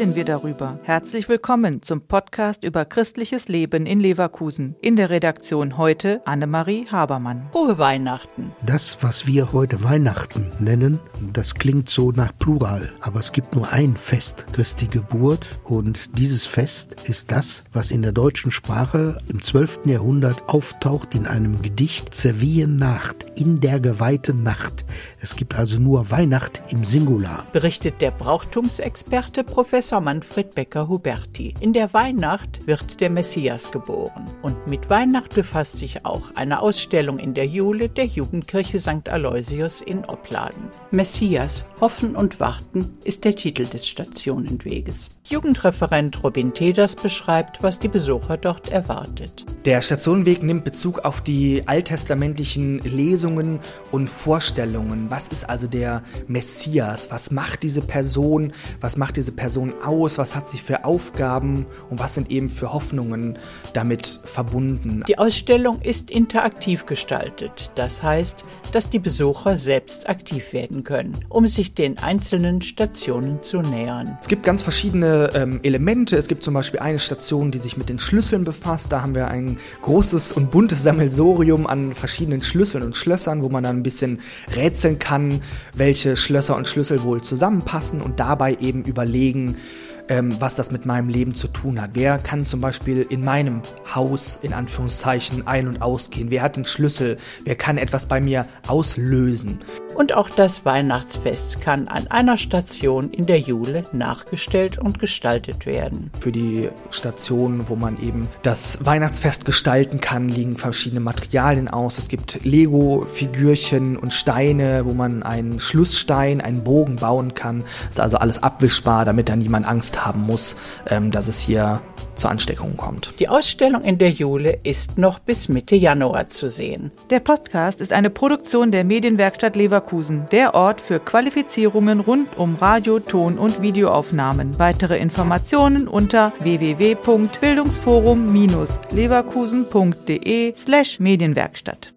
darüber. Herzlich willkommen zum Podcast über christliches Leben in Leverkusen. In der Redaktion heute Annemarie Habermann. Frohe Weihnachten. Das, was wir heute Weihnachten nennen, das klingt so nach Plural, aber es gibt nur ein Fest, Christi Geburt. Und dieses Fest ist das, was in der deutschen Sprache im 12. Jahrhundert auftaucht in einem Gedicht Zerwien Nacht, in der geweihten Nacht. Es gibt also nur Weihnacht im Singular. Berichtet der Brauchtumsexperte Professor Manfred Becker-Huberti. In der Weihnacht wird der Messias geboren. Und mit Weihnacht befasst sich auch eine Ausstellung in der Jule der Jugendkirche St. Aloysius in Opladen. Messias, Hoffen und Warten ist der Titel des Stationenweges. Jugendreferent Robin Teders beschreibt, was die Besucher dort erwartet. Der Stationenweg nimmt Bezug auf die alttestamentlichen Lesungen und Vorstellungen. Was ist also der Messias? Was macht diese Person? Was macht diese Person aus? Was hat sie für Aufgaben? Und was sind eben für Hoffnungen damit verbunden? Die Ausstellung ist interaktiv gestaltet. Das heißt, dass die Besucher selbst aktiv werden können, um sich den einzelnen Stationen zu nähern. Es gibt ganz verschiedene ähm, Elemente. Es gibt zum Beispiel eine Station, die sich mit den Schlüsseln befasst. Da haben wir ein großes und buntes Sammelsorium an verschiedenen Schlüsseln und Schlössern, wo man dann ein bisschen rätseln kann, welche Schlösser und Schlüssel wohl zusammenpassen und dabei eben überlegen, ähm, was das mit meinem Leben zu tun hat. Wer kann zum Beispiel in meinem Haus in Anführungszeichen ein- und ausgehen? Wer hat den Schlüssel? Wer kann etwas bei mir auslösen? Und auch das Weihnachtsfest kann an einer Station in der Jule nachgestellt und gestaltet werden. Für die Station, wo man eben das Weihnachtsfest gestalten kann, liegen verschiedene Materialien aus. Es gibt Lego-Figürchen und Steine, wo man einen Schlussstein, einen Bogen bauen kann. Das ist also alles abwischbar, damit dann niemand Angst haben muss, ähm, dass es hier zur Ansteckung kommt. Die Ausstellung in der Jule ist noch bis Mitte Januar zu sehen. Der Podcast ist eine Produktion der Medienwerkstatt Leverkusen, der Ort für Qualifizierungen rund um Radio, Ton und Videoaufnahmen. Weitere Informationen unter www.bildungsforum-leverkusen.de slash Medienwerkstatt.